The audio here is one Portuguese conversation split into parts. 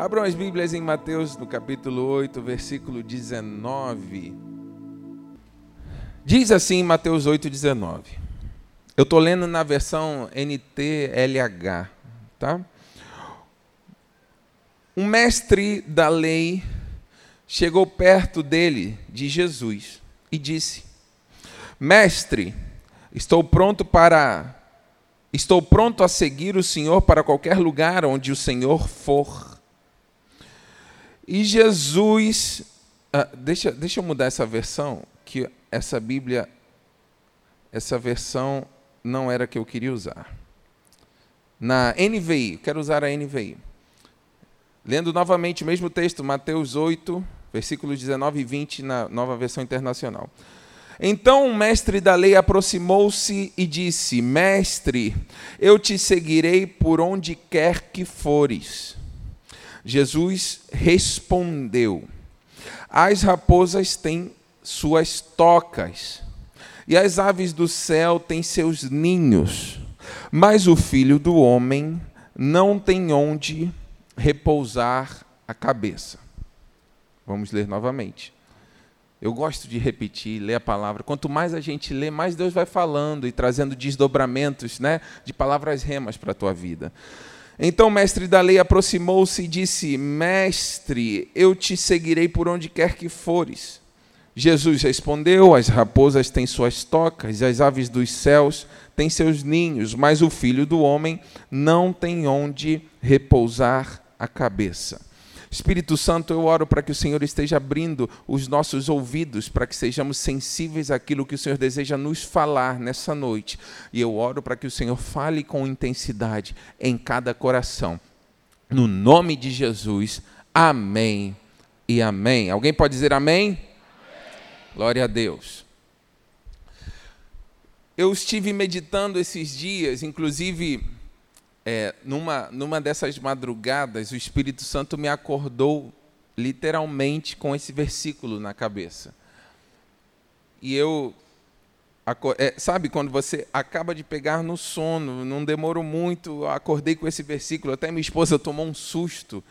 Abram as Bíblias em Mateus, no capítulo 8, versículo 19. Diz assim Mateus 8, 19. Eu estou lendo na versão NTLH, tá? Um mestre da lei chegou perto dele, de Jesus, e disse: Mestre, estou pronto para estou pronto a seguir o Senhor para qualquer lugar onde o Senhor for. E Jesus, ah, deixa, deixa eu mudar essa versão, que essa Bíblia, essa versão não era a que eu queria usar. Na NVI, quero usar a NVI. Lendo novamente o mesmo texto, Mateus 8, versículos 19 e 20, na nova versão internacional. Então o mestre da lei aproximou-se e disse: Mestre, eu te seguirei por onde quer que fores. Jesus respondeu: As raposas têm suas tocas, e as aves do céu têm seus ninhos, mas o filho do homem não tem onde repousar a cabeça. Vamos ler novamente. Eu gosto de repetir, ler a palavra. Quanto mais a gente lê, mais Deus vai falando e trazendo desdobramentos né, de palavras remas para a tua vida. Então o mestre da lei aproximou-se e disse: Mestre, eu te seguirei por onde quer que fores. Jesus respondeu: As raposas têm suas tocas, as aves dos céus têm seus ninhos, mas o filho do homem não tem onde repousar a cabeça. Espírito Santo, eu oro para que o Senhor esteja abrindo os nossos ouvidos, para que sejamos sensíveis àquilo que o Senhor deseja nos falar nessa noite. E eu oro para que o Senhor fale com intensidade em cada coração. No nome de Jesus, amém e amém. Alguém pode dizer amém? amém. Glória a Deus. Eu estive meditando esses dias, inclusive é, numa, numa dessas madrugadas, o Espírito Santo me acordou literalmente com esse versículo na cabeça. E eu, é, sabe, quando você acaba de pegar no sono, não demorou muito, acordei com esse versículo, até minha esposa tomou um susto,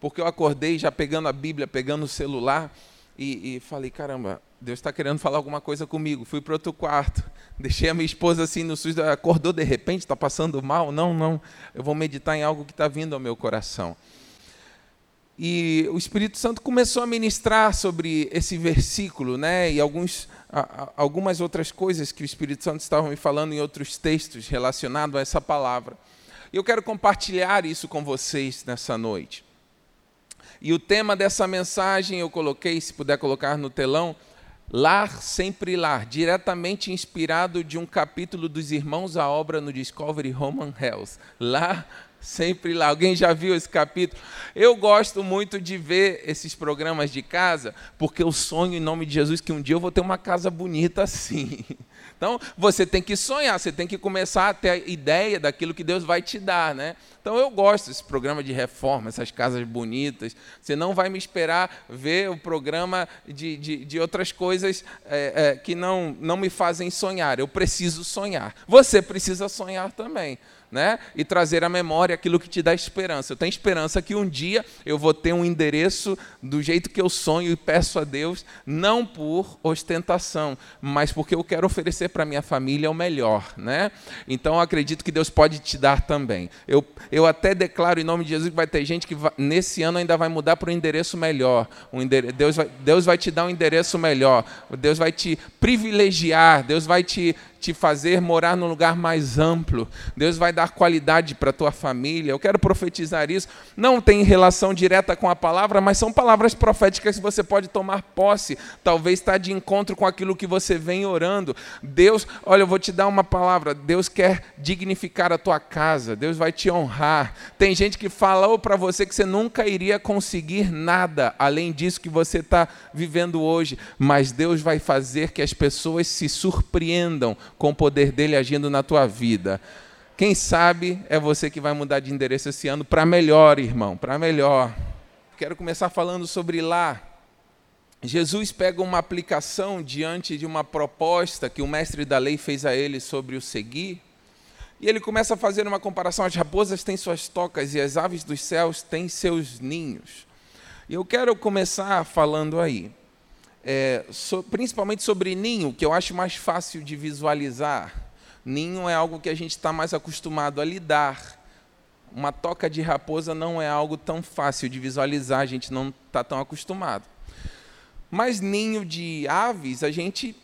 porque eu acordei já pegando a Bíblia, pegando o celular, e, e falei, caramba, Deus está querendo falar alguma coisa comigo. Fui para outro quarto, deixei a minha esposa assim no susto, acordou de repente, está passando mal? Não, não, eu vou meditar em algo que está vindo ao meu coração. E o Espírito Santo começou a ministrar sobre esse versículo, né? E alguns, algumas outras coisas que o Espírito Santo estava me falando em outros textos relacionados a essa palavra. E eu quero compartilhar isso com vocês nessa noite. E o tema dessa mensagem eu coloquei, se puder colocar no telão, Lar Sempre Lar, diretamente inspirado de um capítulo dos Irmãos à Obra no Discovery Roman Health. Lar Sempre Lar. Alguém já viu esse capítulo? Eu gosto muito de ver esses programas de casa, porque eu sonho em nome de Jesus que um dia eu vou ter uma casa bonita assim. Então, você tem que sonhar, você tem que começar a ter a ideia daquilo que Deus vai te dar, né? Então, eu gosto desse programa de reforma, essas casas bonitas. Você não vai me esperar ver o programa de, de, de outras coisas é, é, que não, não me fazem sonhar. Eu preciso sonhar. Você precisa sonhar também né? e trazer à memória aquilo que te dá esperança. Eu tenho esperança que um dia eu vou ter um endereço do jeito que eu sonho e peço a Deus, não por ostentação, mas porque eu quero oferecer para minha família o melhor. Né? Então eu acredito que Deus pode te dar também. Eu, eu até declaro em nome de Jesus que vai ter gente que vai, nesse ano ainda vai mudar para um endereço melhor. Um Deus, vai, Deus vai te dar um endereço melhor. Deus vai te privilegiar. Deus vai te te fazer morar num lugar mais amplo. Deus vai dar qualidade para a tua família. Eu quero profetizar isso. Não tem relação direta com a palavra, mas são palavras proféticas que você pode tomar posse. Talvez está de encontro com aquilo que você vem orando. Deus, olha, eu vou te dar uma palavra. Deus quer dignificar a tua casa. Deus vai te honrar. Tem gente que falou para você que você nunca iria conseguir nada além disso que você está vivendo hoje. Mas Deus vai fazer que as pessoas se surpreendam com o poder dele agindo na tua vida. Quem sabe é você que vai mudar de endereço esse ano para melhor, irmão, para melhor. Quero começar falando sobre lá. Jesus pega uma aplicação diante de uma proposta que o mestre da lei fez a ele sobre o seguir. E ele começa a fazer uma comparação: as raposas têm suas tocas e as aves dos céus têm seus ninhos. E eu quero começar falando aí, é, so, principalmente sobre ninho, que eu acho mais fácil de visualizar. Ninho é algo que a gente está mais acostumado a lidar. Uma toca de raposa não é algo tão fácil de visualizar, a gente não está tão acostumado. Mas ninho de aves, a gente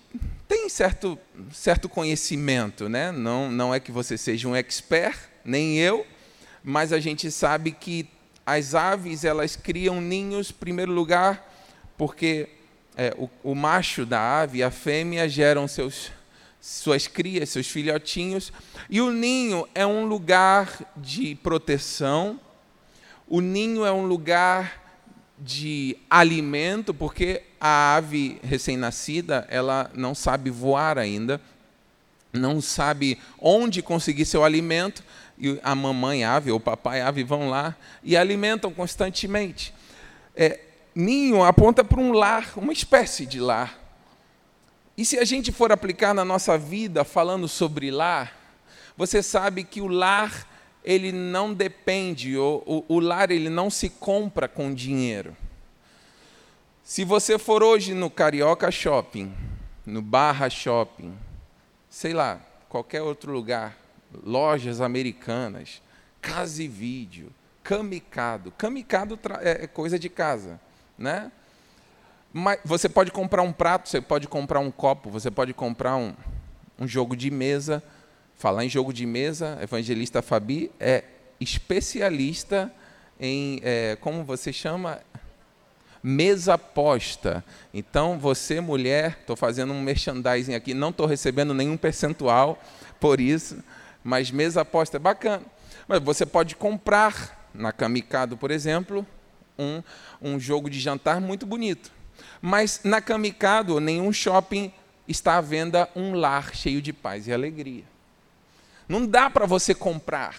tem certo, certo conhecimento, né? Não, não é que você seja um expert, nem eu, mas a gente sabe que as aves elas criam ninhos, em primeiro lugar, porque é, o, o, macho da ave e a fêmea geram seus, suas crias, seus filhotinhos, e o ninho é um lugar de proteção, o ninho é um lugar de alimento, porque a ave recém-nascida, ela não sabe voar ainda, não sabe onde conseguir seu alimento, e a mamãe ave ou o papai ave vão lá e alimentam constantemente. É, ninho aponta para um lar, uma espécie de lar. E se a gente for aplicar na nossa vida falando sobre lar, você sabe que o lar ele não depende, o, o, o lar ele não se compra com dinheiro. Se você for hoje no Carioca Shopping, no Barra Shopping, sei lá, qualquer outro lugar, lojas americanas, casa e vídeo, camicado. Camicado é, é coisa de casa, né? Mas você pode comprar um prato, você pode comprar um copo, você pode comprar um, um jogo de mesa. Falar em jogo de mesa, evangelista Fabi é especialista em, é, como você chama? Mesa posta. Então, você, mulher, estou fazendo um merchandising aqui, não estou recebendo nenhum percentual por isso, mas mesa posta é bacana. Mas você pode comprar na Camicado, por exemplo, um, um jogo de jantar muito bonito. Mas na Camicado, nenhum shopping está à venda um lar cheio de paz e alegria. Não dá para você comprar.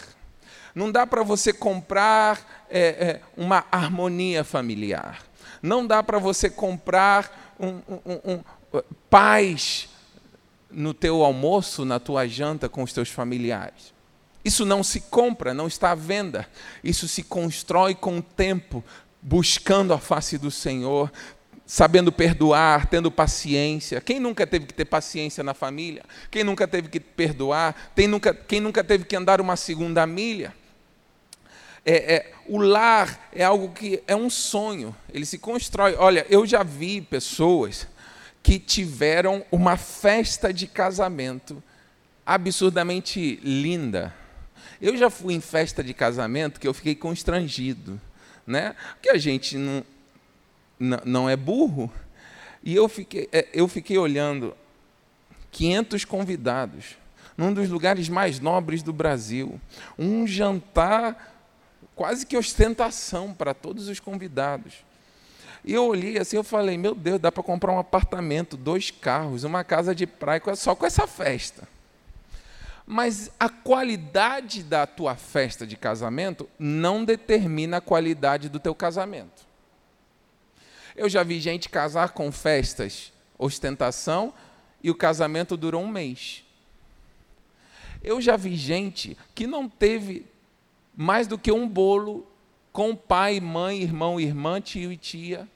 Não dá para você comprar é, é, uma harmonia familiar. Não dá para você comprar um, um, um, paz no teu almoço, na tua janta com os teus familiares. Isso não se compra, não está à venda. Isso se constrói com o tempo, buscando a face do Senhor, sabendo perdoar, tendo paciência. Quem nunca teve que ter paciência na família? Quem nunca teve que perdoar? Quem nunca, quem nunca teve que andar uma segunda milha? É, é, o lar é algo que é um sonho, ele se constrói. Olha, eu já vi pessoas que tiveram uma festa de casamento absurdamente linda. Eu já fui em festa de casamento que eu fiquei constrangido, né? Porque a gente não, não é burro. E eu fiquei, é, eu fiquei olhando 500 convidados, num dos lugares mais nobres do Brasil. Um jantar quase que ostentação para todos os convidados. E eu olhei assim, eu falei, meu Deus, dá para comprar um apartamento, dois carros, uma casa de praia só com essa festa. Mas a qualidade da tua festa de casamento não determina a qualidade do teu casamento. Eu já vi gente casar com festas, ostentação, e o casamento durou um mês. Eu já vi gente que não teve mais do que um bolo com pai, mãe, irmão, irmã, tio e tia,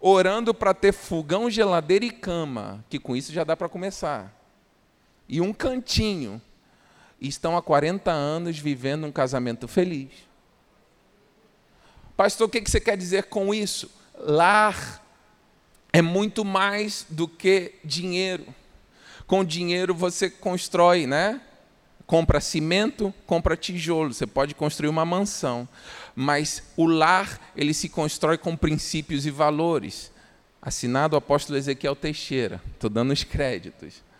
orando para ter fogão, geladeira e cama, que com isso já dá para começar e um cantinho, e estão há 40 anos vivendo um casamento feliz. Pastor, o que você quer dizer com isso? Lar é muito mais do que dinheiro. Com dinheiro você constrói, né? Compra cimento, compra tijolo, você pode construir uma mansão. Mas o lar, ele se constrói com princípios e valores. Assinado o apóstolo Ezequiel Teixeira. Estou dando os créditos.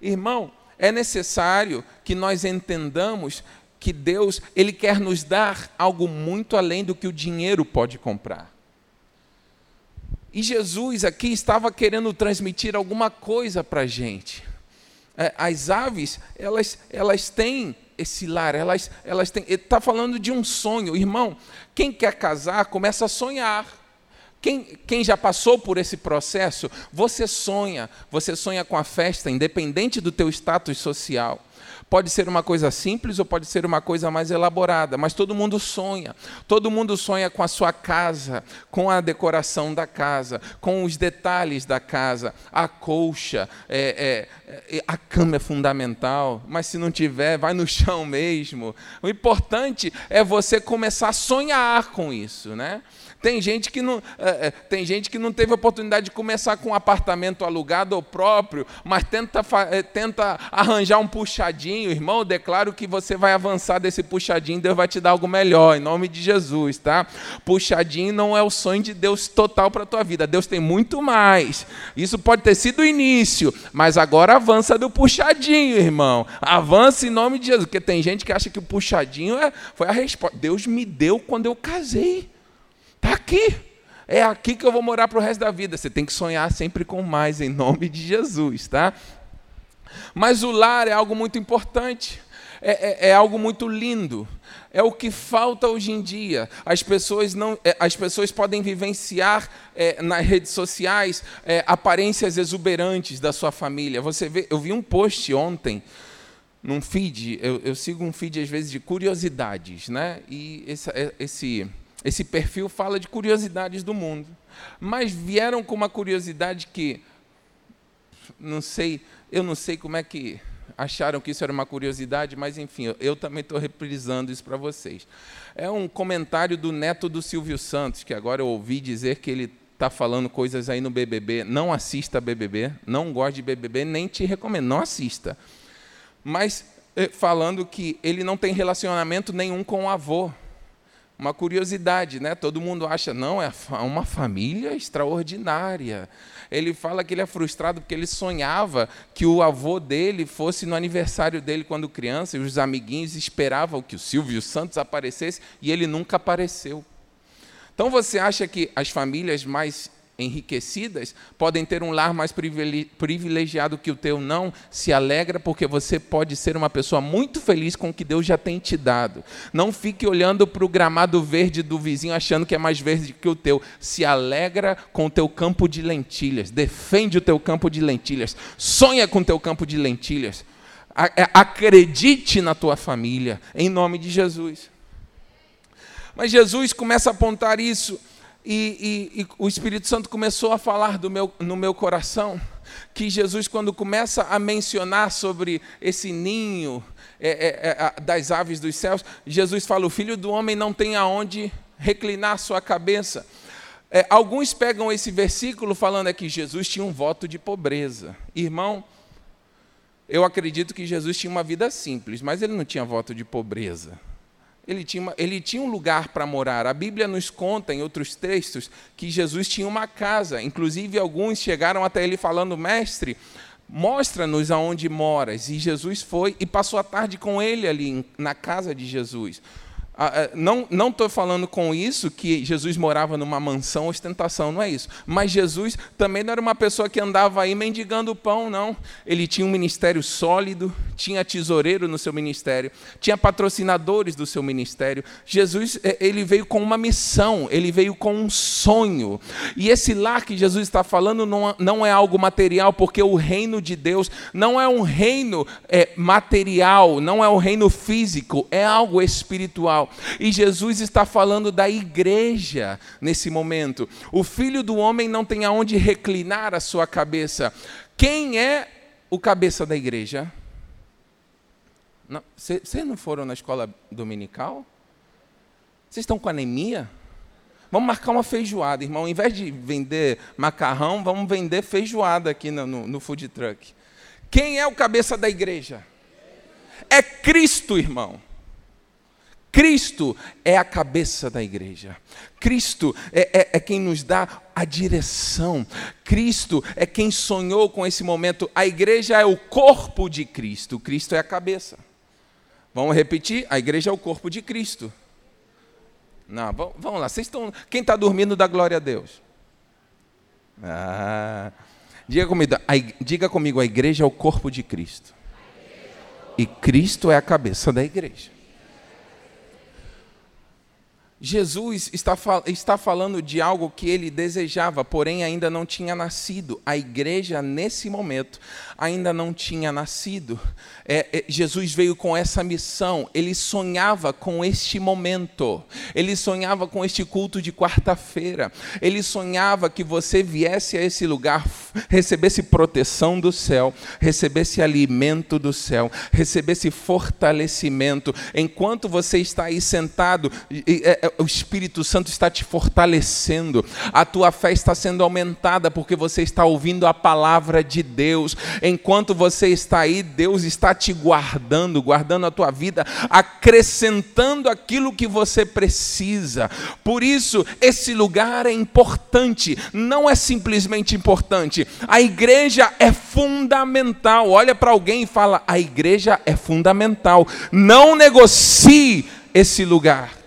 Irmão, é necessário que nós entendamos que Deus, ele quer nos dar algo muito além do que o dinheiro pode comprar. E Jesus aqui estava querendo transmitir alguma coisa para a gente. É, as aves, elas, elas têm esse lar, elas, elas têm. Ele está falando de um sonho. Irmão, quem quer casar começa a sonhar. Quem, quem já passou por esse processo, você sonha, você sonha com a festa, independente do teu status social. Pode ser uma coisa simples ou pode ser uma coisa mais elaborada, mas todo mundo sonha. Todo mundo sonha com a sua casa, com a decoração da casa, com os detalhes da casa, a colcha, é, é, é, a cama é fundamental, mas se não tiver, vai no chão mesmo. O importante é você começar a sonhar com isso, né? Tem gente que não, é, é, tem gente que não teve oportunidade de começar com um apartamento alugado ou próprio, mas tenta, é, tenta arranjar um puxadinho, irmão. Declaro que você vai avançar desse puxadinho, Deus vai te dar algo melhor, em nome de Jesus, tá? Puxadinho não é o sonho de Deus total para a tua vida. Deus tem muito mais. Isso pode ter sido o início, mas agora avança do puxadinho, irmão. Avança em nome de Jesus, porque tem gente que acha que o puxadinho é, foi a resposta. Deus me deu quando eu casei. Está aqui. É aqui que eu vou morar para o resto da vida. Você tem que sonhar sempre com mais, em nome de Jesus, tá? Mas o lar é algo muito importante. É, é, é, algo muito lindo. É o que falta hoje em dia. As pessoas, não, é, as pessoas podem vivenciar é, nas redes sociais é, aparências exuberantes da sua família. Você vê, eu vi um post ontem num feed. Eu, eu sigo um feed às vezes de curiosidades, né? E esse, é, esse esse perfil fala de curiosidades do mundo. Mas vieram com uma curiosidade que não sei, eu não sei como é que acharam que isso era uma curiosidade, mas enfim, eu, também estou reprisando isso para vocês. É um comentário do neto do Silvio Santos, que agora eu ouvi dizer que ele está falando coisas aí no BBB. Não assista BBB, não goste de BBB, nem te recomendo, não assista. Mas eh, falando que ele não tem relacionamento nenhum com o avô uma curiosidade, né? Todo mundo acha, não, é uma família extraordinária. Ele fala que ele é frustrado porque ele sonhava que o avô dele fosse no aniversário dele quando criança, e os amiguinhos esperavam que o Silvio Santos aparecesse e ele nunca apareceu. Então você acha que as famílias mais enriquecidas podem ter um lar mais privilegiado que o teu, não. Se alegra porque você pode ser uma pessoa muito feliz com o que Deus já tem te dado. Não fique olhando para o gramado verde do vizinho achando que é mais verde que o teu. Se alegra com o teu campo de lentilhas. Defende o teu campo de lentilhas. Sonha com o teu campo de lentilhas. É, acredite na tua família, em nome de Jesus. Mas Jesus começa a apontar isso e, e, e, o Espírito Santo começou a falar meu, no meu coração que Jesus, quando começa a mencionar sobre esse ninho é, é, é, das aves dos céus, Jesus fala: O filho do homem não tem aonde reclinar sua cabeça. É, alguns pegam esse versículo falando é que Jesus tinha um voto de pobreza. Irmão, eu acredito que Jesus tinha uma vida simples, mas ele não tinha voto de pobreza ele tinha, uma, ele tinha um lugar para morar. A Bíblia nos conta, em outros textos, que Jesus tinha uma casa. Inclusive, alguns chegaram até ele falando, mestre, mostra-nos aonde moras. E Jesus foi e passou a tarde com ele ali na casa de Jesus. Ah, é, não estou falando com isso que Jesus morava numa mansão ostentação, não é isso. Mas Jesus também não era uma pessoa que andava aí mendigando pão, não. Ele tinha um ministério sólido, tinha tesoureiro no seu ministério, tinha patrocinadores do seu ministério. Jesus é, ele veio com uma missão, ele veio com um sonho. E esse lar que Jesus está falando não, é algo material, porque o reino de Deus não é um reino é, material, não é um reino físico, é algo espiritual. E Jesus está falando da igreja nesse momento. O filho do homem não tem aonde reclinar a sua cabeça. Quem é o cabeça da igreja? Vocês não foram na escola dominical? Vocês estão com anemia? Vamos marcar uma feijoada, irmão. Em vez de vender macarrão, vamos vender feijoada aqui no, no, no food truck. Quem é o cabeça da igreja? É Cristo, irmão. Cristo é a cabeça da igreja. Cristo é, é, é, quem nos dá a direção. Cristo é quem sonhou com esse momento. A igreja é o corpo de Cristo. Cristo é a cabeça. Vamos repetir? A igreja é o corpo de Cristo. Não, vamos lá. Vocês estão. Quem está dormindo dá glória a Deus. Ah, diga comigo, a, diga comigo, a igreja é o corpo de Cristo. E Cristo é a cabeça da igreja. Jesus está, está falando de algo que ele desejava, porém ainda não tinha nascido. A igreja, nesse momento, ainda não tinha nascido. É, é, Jesus veio com essa missão, ele sonhava com este momento, ele sonhava com este culto de quarta-feira, ele sonhava que você viesse a esse lugar, recebesse proteção do céu, recebesse alimento do céu, recebesse fortalecimento. Enquanto você está aí sentado, é, o Espírito Santo está te fortalecendo, a tua fé está sendo aumentada porque você está ouvindo a palavra de Deus. Enquanto você está aí, Deus está te guardando, guardando a tua vida, acrescentando aquilo que você precisa. Por isso, esse lugar é importante, não é simplesmente importante. A igreja é fundamental. Olha para alguém e fala: a igreja é fundamental. Não negocie esse lugar.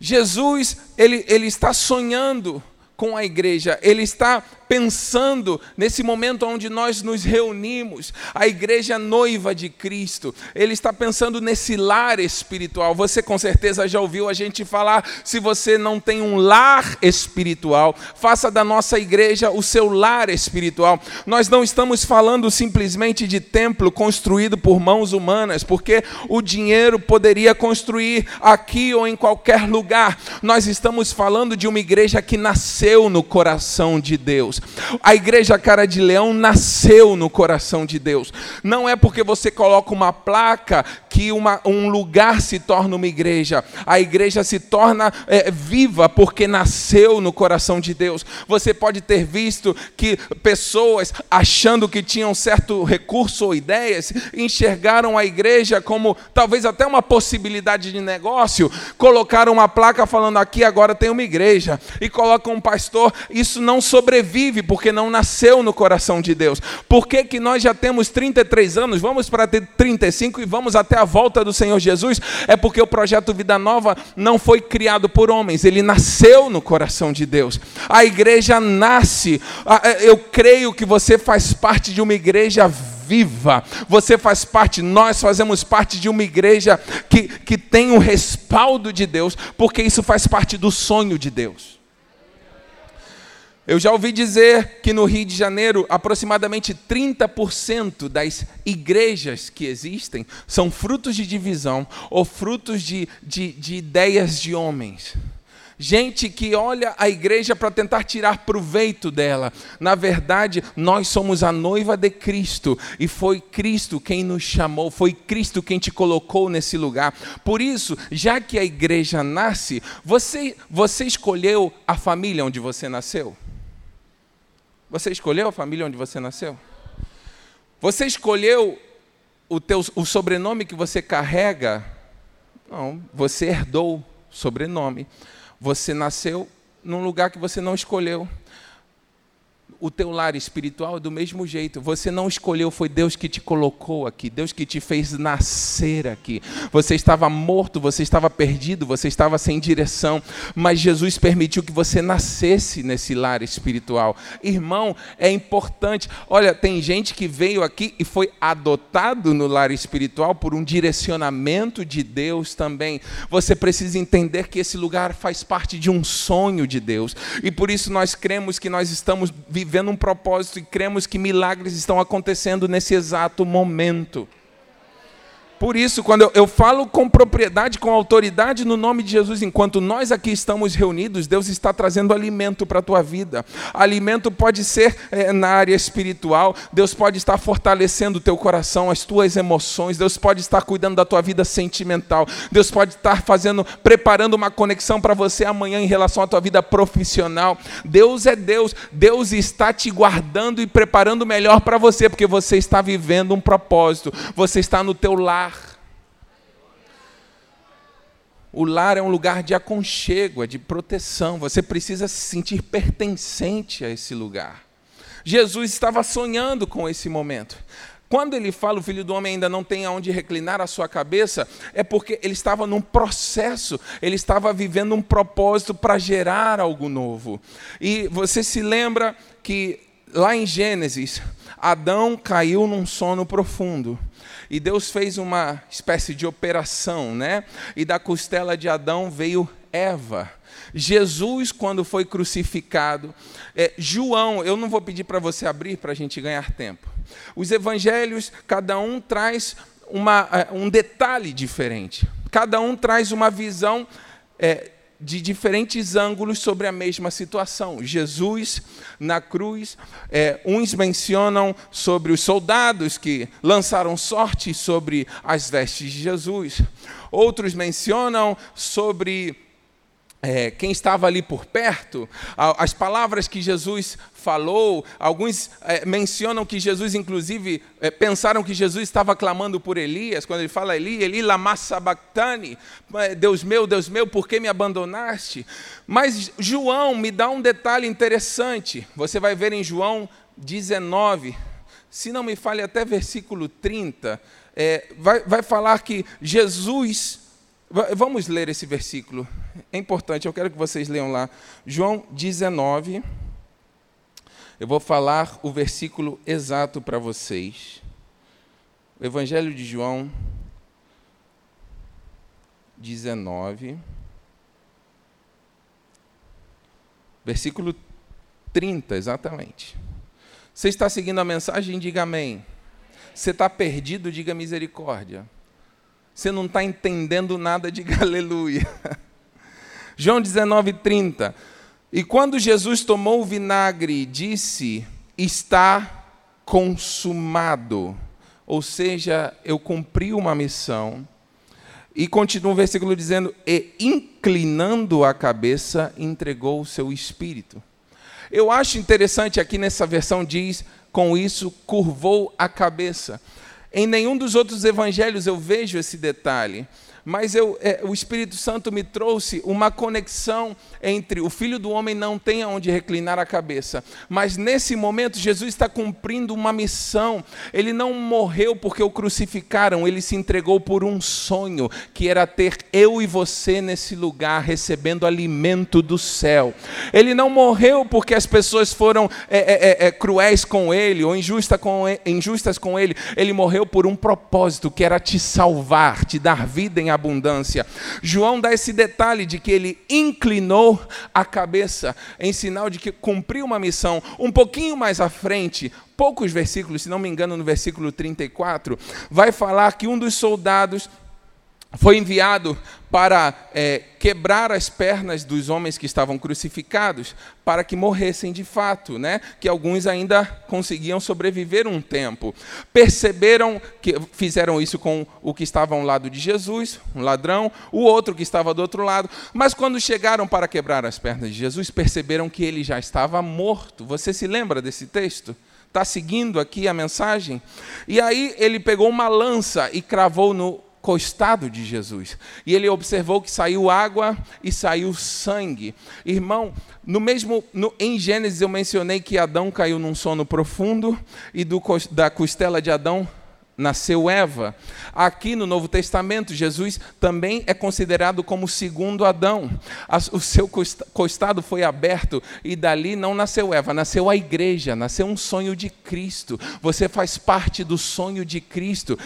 Jesus, ele, ele está sonhando com a igreja, ele está pensando nesse momento onde nós nos reunimos, a igreja noiva de Cristo, ele está pensando nesse lar espiritual. Você com certeza já ouviu a gente falar: se você não tem um lar espiritual, faça da nossa igreja o seu lar espiritual. Nós não estamos falando simplesmente de templo construído por mãos humanas, porque o dinheiro poderia construir aqui ou em qualquer lugar. Nós estamos falando de uma igreja que nasceu no coração de Deus. A igreja cara de leão nasceu no coração de Deus. Não é porque você coloca uma placa que uma, um lugar se torna uma igreja. A igreja se torna é, viva porque nasceu no coração de Deus. Você pode ter visto que pessoas, achando que tinham certo recurso ou ideias, enxergaram a igreja como talvez até uma possibilidade de negócio, colocaram uma placa falando aqui agora tem uma igreja e colocam um pastor. Isso não sobrevive vive porque não nasceu no coração de Deus. Por que, que nós já temos 33 anos, vamos para ter 35 e vamos até a volta do Senhor Jesus? É porque o projeto Vida Nova não foi criado por homens, ele nasceu no coração de Deus. A igreja nasce, é, eu creio que você faz parte de uma igreja viva. Você faz parte, nós fazemos parte de uma igreja que, que tem o respaldo de Deus, porque isso faz parte do sonho de Deus. Eu já ouvi dizer que no Rio de Janeiro, aproximadamente 30% das igrejas que existem são frutos de divisão ou frutos de, de, de ideias de homens. Gente que olha a igreja para tentar tirar proveito dela. Na verdade, nós somos a noiva de Cristo e foi Cristo quem nos chamou, foi Cristo quem te colocou nesse lugar. Por isso, já que a igreja nasce, você, você escolheu a família onde você nasceu? Você escolheu a família onde você nasceu? Você escolheu o, teu, o sobrenome que você carrega? Não, você herdou sobrenome. Você nasceu num lugar que você não escolheu o teu lar espiritual é do mesmo jeito. Você não escolheu, foi Deus que te colocou aqui, Deus que te fez nascer aqui. Você estava morto, você estava perdido, você estava sem direção, mas Jesus permitiu que você nascesse nesse lar espiritual. Irmão, é importante. Olha, tem gente que veio aqui e foi adotado no lar espiritual por um direcionamento de Deus também. Você precisa entender que esse lugar faz parte de um sonho de Deus. E por isso nós cremos que nós estamos vivendo vivendo um propósito e cremos que milagres estão acontecendo nesse exato momento. Por isso, quando eu, eu, falo com propriedade, com autoridade no nome de Jesus, enquanto nós aqui estamos reunidos, Deus está trazendo alimento para a tua vida. Alimento pode ser é, na área espiritual, Deus pode estar fortalecendo o teu coração, as tuas emoções, Deus pode estar cuidando da tua vida sentimental, Deus pode estar fazendo, preparando uma conexão para você amanhã em relação à tua vida profissional. Deus é Deus, Deus está te guardando e preparando melhor para você, porque você está vivendo um propósito, você está no teu lar o lar é um lugar de aconchego, é de proteção. Você precisa se sentir pertencente a esse lugar. Jesus estava sonhando com esse momento. Quando ele fala o filho do homem ainda não tem aonde reclinar a sua cabeça, é porque ele estava num processo, ele estava vivendo um propósito para gerar algo novo. E você se lembra que lá em Gênesis, Adão caiu num sono profundo. E Deus fez uma espécie de operação, né? E da costela de Adão veio Eva. Jesus, quando foi crucificado, é, João, eu não vou pedir para você abrir para a gente ganhar tempo. Os evangelhos, cada um traz uma, é, um detalhe diferente, cada um traz uma visão é, de diferentes ângulos sobre a mesma situação. Jesus na cruz, é, uns mencionam sobre os soldados que lançaram sorte sobre as vestes de Jesus, outros mencionam sobre é, quem estava ali por perto, as palavras que Jesus falou, alguns é, mencionam que Jesus, inclusive, é, pensaram que Jesus estava clamando por Elias, quando ele fala Eli, Eli lama é, Deus meu, Deus meu, por que me abandonaste? Mas João me dá um detalhe interessante, você vai ver em João 19, se não me fale até versículo 30, é, vai, vai falar que Jesus, vamos ler esse versículo, é importante, eu quero que vocês leiam lá. João 19. Eu vou falar o versículo exato para vocês. O Evangelho de João 19. Versículo 30, exatamente. Você está seguindo a mensagem? Diga amém. Você está perdido? Diga misericórdia. Você não está entendendo nada? Diga aleluia. João 19, 30. E quando Jesus tomou o vinagre, disse: Está consumado. Ou seja, eu cumpri uma missão. E continua o versículo dizendo: E inclinando a cabeça, entregou o seu espírito. Eu acho interessante aqui nessa versão diz: Com isso curvou a cabeça. Em nenhum dos outros evangelhos eu vejo esse detalhe mas eu, é, o Espírito Santo me trouxe uma conexão entre o Filho do Homem não tem aonde reclinar a cabeça, mas nesse momento Jesus está cumprindo uma missão. Ele não morreu porque o crucificaram, ele se entregou por um sonho, que era ter eu e você nesse lugar, recebendo alimento do céu. Ele não morreu porque as pessoas foram é, é, é, é cruéis com ele ou injusta com injustas com ele. Ele morreu por um propósito, que era te salvar, te dar vida em abundância. João dá esse detalhe de que ele inclinou a cabeça em sinal de que cumpriu uma missão. Um pouquinho mais à frente, poucos versículos, se não me engano, no versículo 34, vai falar que um dos soldados foi enviado para é, quebrar as pernas dos homens que estavam crucificados, para que morressem de fato, né? que alguns ainda conseguiam sobreviver um tempo. Perceberam que fizeram isso com o que estava ao lado de Jesus, um ladrão, o outro que estava do outro lado, mas quando chegaram para quebrar as pernas de Jesus, perceberam que ele já estava morto. Você se lembra desse texto? Está seguindo aqui a mensagem? E aí ele pegou uma lança e cravou no costado de Jesus. E ele observou que saiu água e saiu sangue. Irmão, no mesmo no, em Gênesis eu mencionei que Adão caiu num sono profundo e do, da costela de Adão nasceu Eva. Aqui no Novo Testamento, Jesus também é considerado como o segundo Adão. O seu costado foi aberto e dali não nasceu Eva, nasceu a igreja, nasceu um sonho de Cristo. Você faz parte do sonho de Cristo.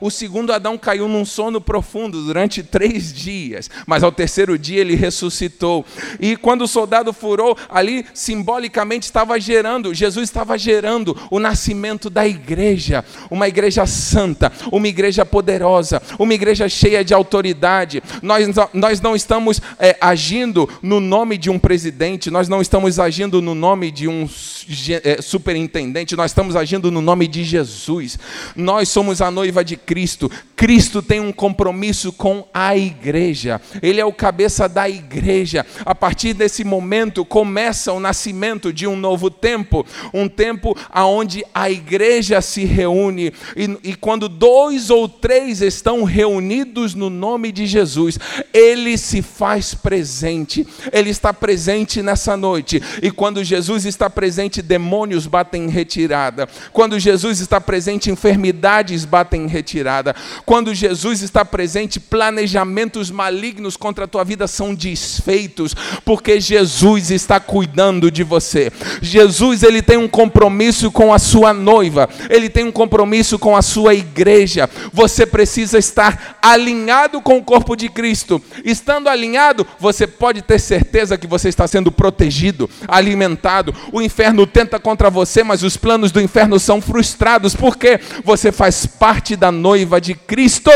O segundo Adão caiu num sono profundo durante três dias, mas ao terceiro dia ele ressuscitou. E quando o soldado furou, ali simbolicamente estava gerando, Jesus estava gerando o nascimento da igreja, uma igreja santa, uma igreja poderosa, uma igreja cheia de autoridade. Nós, nós não estamos é, agindo no nome de um presidente, nós não estamos agindo no nome de um é, superintendente, nós estamos agindo no nome de Jesus. Nós somos a noiva de Cristo. Cristo tem um compromisso com a igreja, Ele é o cabeça da igreja. A partir desse momento começa o nascimento de um novo tempo, um tempo aonde a igreja se reúne e e, quando dois ou três estão reunidos no nome de Jesus, ele se faz presente, ele está presente nessa noite. E quando Jesus está presente, demônios batem em retirada. Quando Jesus está presente, enfermidades batem em retirada. Quando Jesus está presente, planejamentos malignos contra a tua vida são desfeitos, porque Jesus está cuidando de você. Jesus, ele tem um compromisso com a sua noiva, ele tem um compromisso com a sua igreja. Você precisa estar alinhado com o corpo de Cristo. Estando alinhado, você pode ter certeza que você está sendo protegido, alimentado. O inferno tenta contra você, mas os planos do inferno são frustrados, porque você faz parte da noiva de Cristo.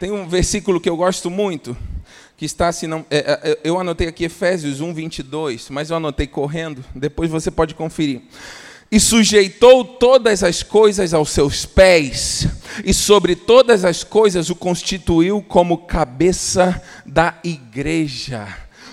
Tem um versículo que eu gosto muito, que está assim, não, é, é, eu anotei aqui Efésios 1, 22, mas eu anotei correndo, depois você pode conferir. E sujeitou todas as coisas aos seus pés, e sobre todas as coisas o constituiu como cabeça da igreja.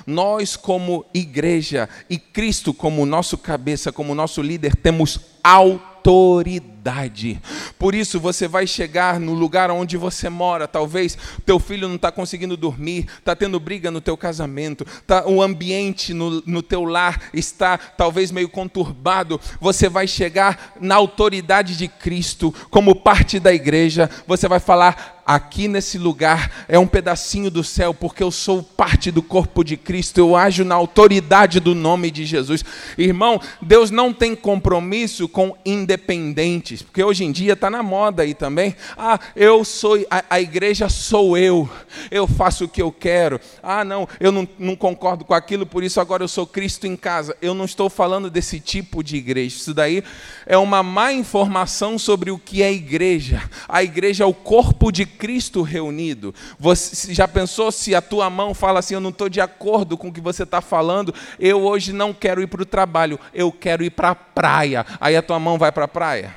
Nós, como igreja, e Cristo como nosso cabeça, como nosso líder, temos autoridade autoridade. Por isso você vai chegar no lugar onde você mora. Talvez teu filho não está conseguindo dormir, está tendo briga no teu casamento, tá, o ambiente no, no teu lar está talvez meio conturbado. Você vai chegar na autoridade de Cristo como parte da igreja. Você vai falar aqui nesse lugar é um pedacinho do céu, porque eu sou parte do corpo de Cristo, eu ajo na autoridade do nome de Jesus. Irmão, Deus não tem compromisso com independentes porque hoje em dia está na moda aí também. Ah, eu sou, a, a, igreja sou eu, eu faço o que eu quero. Ah, não, eu não, não concordo com aquilo, por isso agora eu sou Cristo em casa. Eu não estou falando desse tipo de igreja. Isso daí é uma má informação sobre o que é igreja. A igreja é o corpo de Cristo reunido. Você já pensou se a tua mão fala assim: Eu não estou de acordo com o que você está falando, eu hoje não quero ir para o trabalho, eu quero ir para a praia. Aí a tua mão vai para a praia.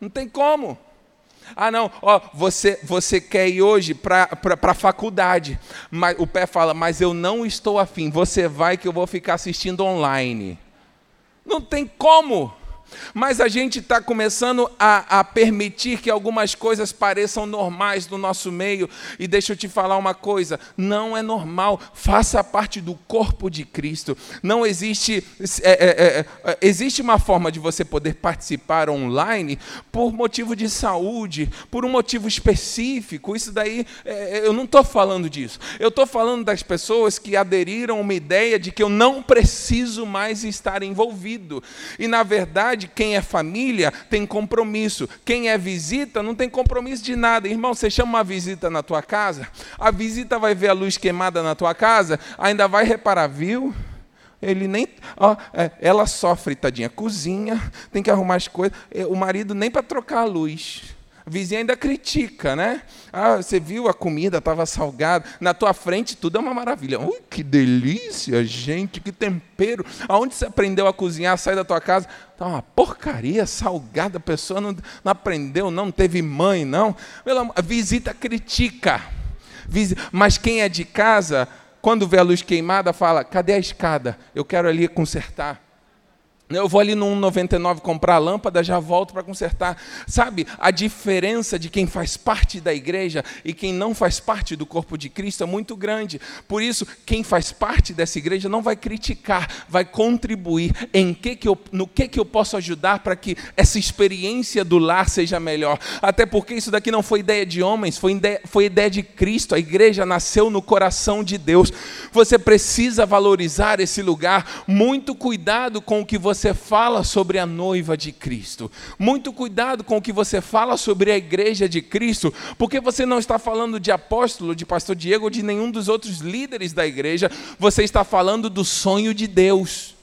Não tem como. Ah, não, ó, você, você quer ir hoje para a faculdade. Mas, o pé fala, mas eu não estou afim. Você vai que eu vou ficar assistindo online. Não tem como. Mas a gente está começando a, a, permitir que algumas coisas pareçam normais no nosso meio. E deixa eu te falar uma coisa: não é normal. Faça parte do corpo de Cristo. Não existe. É, é, é, é, existe uma forma de você poder participar online por motivo de saúde, por um motivo específico. Isso daí, é, é, eu não estou falando disso. Eu estou falando das pessoas que aderiram a uma ideia de que eu não preciso mais estar envolvido. E, na verdade, verdade, quem é família tem compromisso. Quem é visita não tem compromisso de nada. Irmão, você chama uma visita na tua casa, a visita vai ver a luz queimada na tua casa, ainda vai reparar, viu? Ele nem. Ó, é, ela sofre, tadinha, cozinha, tem que arrumar as coisas. O marido nem para trocar a luz. A vizinha ainda critica, né? Ah, você viu a comida, estava salgada. Na tua frente tudo é uma maravilha. Ui, que delícia, gente, que tempero. Aonde você aprendeu a cozinhar? Sai da tua casa. Tá uma porcaria salgada, a pessoa não, não aprendeu, não teve mãe, não. Visita critica. Mas quem é de casa, quando vê a luz queimada, fala: cadê a escada? Eu quero ali consertar. Eu vou ali no 1,99 comprar a lâmpada, já volto para consertar. Sabe, a diferença de quem faz parte da igreja e quem não faz parte do corpo de Cristo é muito grande. Por isso, quem faz parte dessa igreja não vai criticar, vai contribuir em que que eu, no que, que eu posso ajudar para que essa experiência do lar seja melhor. Até porque isso daqui não foi ideia de homens, foi ideia, foi ideia de Cristo. A igreja nasceu no coração de Deus. Você precisa valorizar esse lugar. Muito cuidado com o que você você fala sobre a noiva de Cristo. Muito cuidado com o que você fala sobre a igreja de Cristo, porque você não está falando de apóstolo, de pastor Diego de nenhum dos outros líderes da igreja, você está falando do sonho de Deus.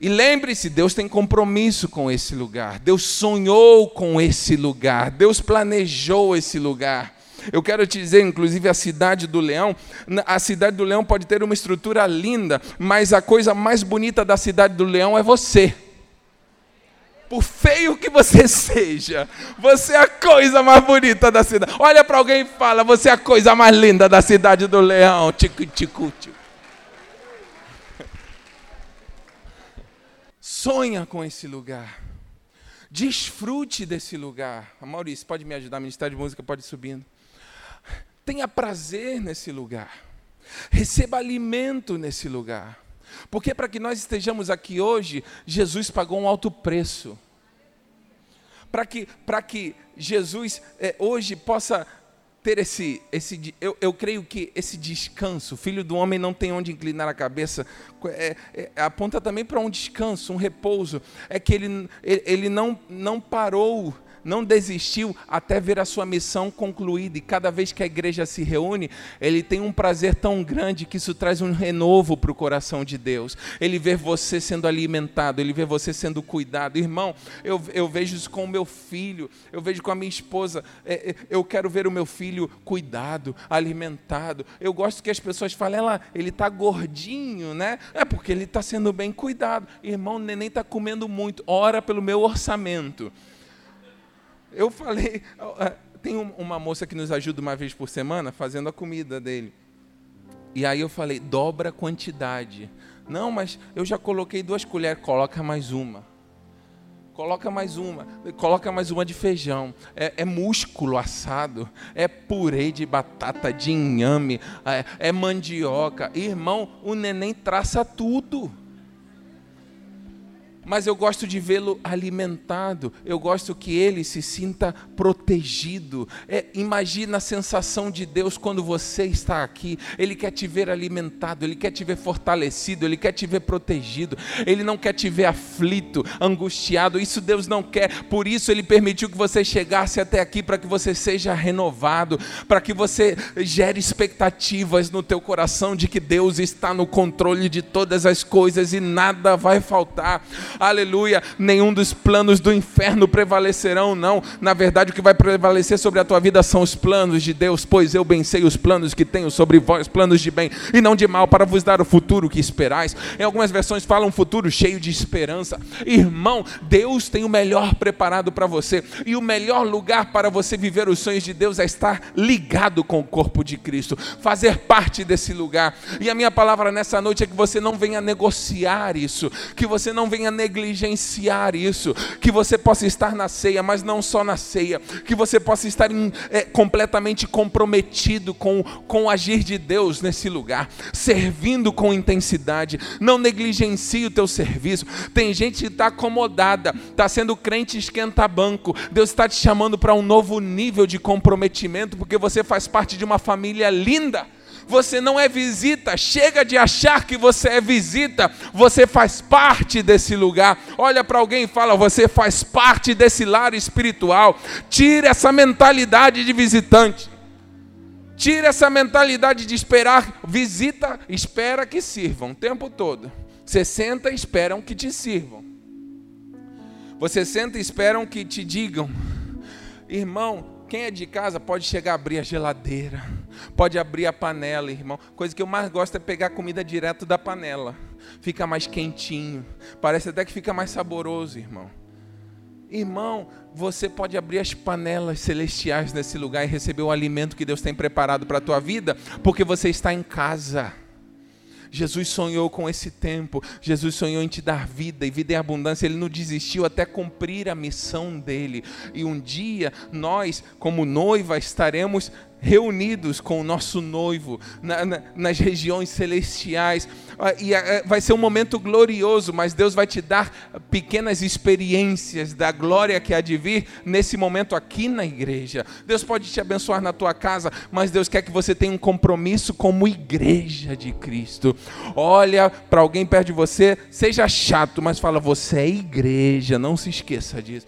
E lembre-se, Deus tem compromisso com esse lugar. Deus sonhou com esse lugar. Deus planejou esse lugar. Eu quero te dizer, inclusive, a cidade do leão. A cidade do leão pode ter uma estrutura linda, mas a coisa mais bonita da cidade do leão é você. por feio que você seja, você é a coisa mais bonita da cidade. Olha para alguém e fala: Você é a coisa mais linda da cidade do leão. Tico, tico, tico. Sonha com esse lugar. Desfrute desse lugar. Maurício, pode me ajudar? Ministério de Música pode ir subindo. Tenha prazer nesse lugar. Receba alimento nesse lugar. Porque para que nós estejamos aqui hoje, Jesus pagou um alto preço. Para que, que Jesus é, hoje possa ter esse, esse eu, eu creio que esse descanso, o filho do homem não tem onde inclinar a cabeça, é, é, aponta também para um descanso, um repouso, é que ele, ele não, não parou não desistiu até ver a sua missão concluída. E cada vez que a igreja se reúne, ele tem um prazer tão grande que isso traz um renovo para o coração de Deus. Ele vê você sendo alimentado, ele vê você sendo cuidado. Irmão, eu, eu vejo isso com o meu filho, eu vejo com a minha esposa. É, é, eu quero ver o meu filho cuidado, alimentado. Eu gosto que as pessoas falem, ela, ele está gordinho, né? É porque ele está sendo bem cuidado. Irmão, o neném está comendo muito. Ora pelo meu orçamento. Eu falei, tem uma moça que nos ajuda uma vez por semana fazendo a comida dele. E aí eu falei, dobra a quantidade. Não, mas eu já coloquei duas colheres, coloca mais uma. Coloca mais uma, coloca mais uma de feijão. É, é músculo assado, é purê de batata, de inhame, é, é mandioca. Irmão, o neném traça tudo mas eu gosto de vê-lo alimentado, eu gosto que ele se sinta protegido. É, imagina a sensação de Deus quando você está aqui, ele quer te ver alimentado, ele quer te ver fortalecido, ele quer te ver protegido, ele não quer te ver aflito, angustiado. Isso Deus não quer, por isso ele permitiu que você chegasse até aqui para que você seja renovado, para que você gere expectativas no teu coração de que Deus está no controle de todas as coisas e nada vai faltar aleluia, nenhum dos planos do inferno prevalecerão, não. Na verdade, o que vai prevalecer sobre a tua vida são os planos de Deus, pois eu bem sei os planos que tenho sobre vós, planos de bem e não de mal, para vos dar o futuro que esperais. Em algumas versões falam um futuro cheio de esperança. Irmão, Deus tem o melhor preparado para você, e o melhor lugar para você viver os sonhos de Deus é estar ligado com o corpo de Cristo, fazer parte desse lugar. E a minha palavra nessa noite é que você não venha negociar isso, que você não venha negligenciar isso, que você possa estar na ceia, mas não só na ceia, que você possa estar em, é, completamente comprometido com, com o agir de Deus nesse lugar, servindo com intensidade, não negligencie o teu serviço. Tem gente que está acomodada, está sendo crente esquenta banco. Deus está te chamando para um novo nível de comprometimento, porque você faz parte de uma família linda você não é visita, chega de achar que você é visita, você faz parte desse lugar. Olha para alguém e fala: você faz parte desse lar espiritual. Tire essa mentalidade de visitante. Tire essa mentalidade de esperar visita, espera que sirvam o tempo todo. Você senta e esperam que te sirvam. Você senta e esperam que te digam, irmão, quem é de casa pode chegar a abrir a geladeira, pode abrir a panela, irmão. Coisa que eu mais gosto é pegar comida direto da panela. Fica mais quentinho. Parece até que fica mais saboroso, irmão. Irmão, você pode abrir as panelas celestiais nesse lugar e receber o alimento que Deus tem preparado para a tua vida, porque você está em casa. Jesus sonhou com esse tempo, Jesus sonhou em te dar vida e vida em abundância, ele não desistiu até cumprir a missão dele. E um dia nós, como noiva, estaremos reunidos com o nosso noivo na, na, nas regiões celestiais. Ah, e ah, vai ser um momento glorioso, mas Deus vai te dar pequenas experiências da glória que há de vir nesse momento aqui na igreja. Deus pode te abençoar na tua casa, mas Deus quer que você tenha um compromisso como igreja de Cristo. Olha para alguém perto de você, seja chato, mas fala: você é igreja, não se esqueça disso.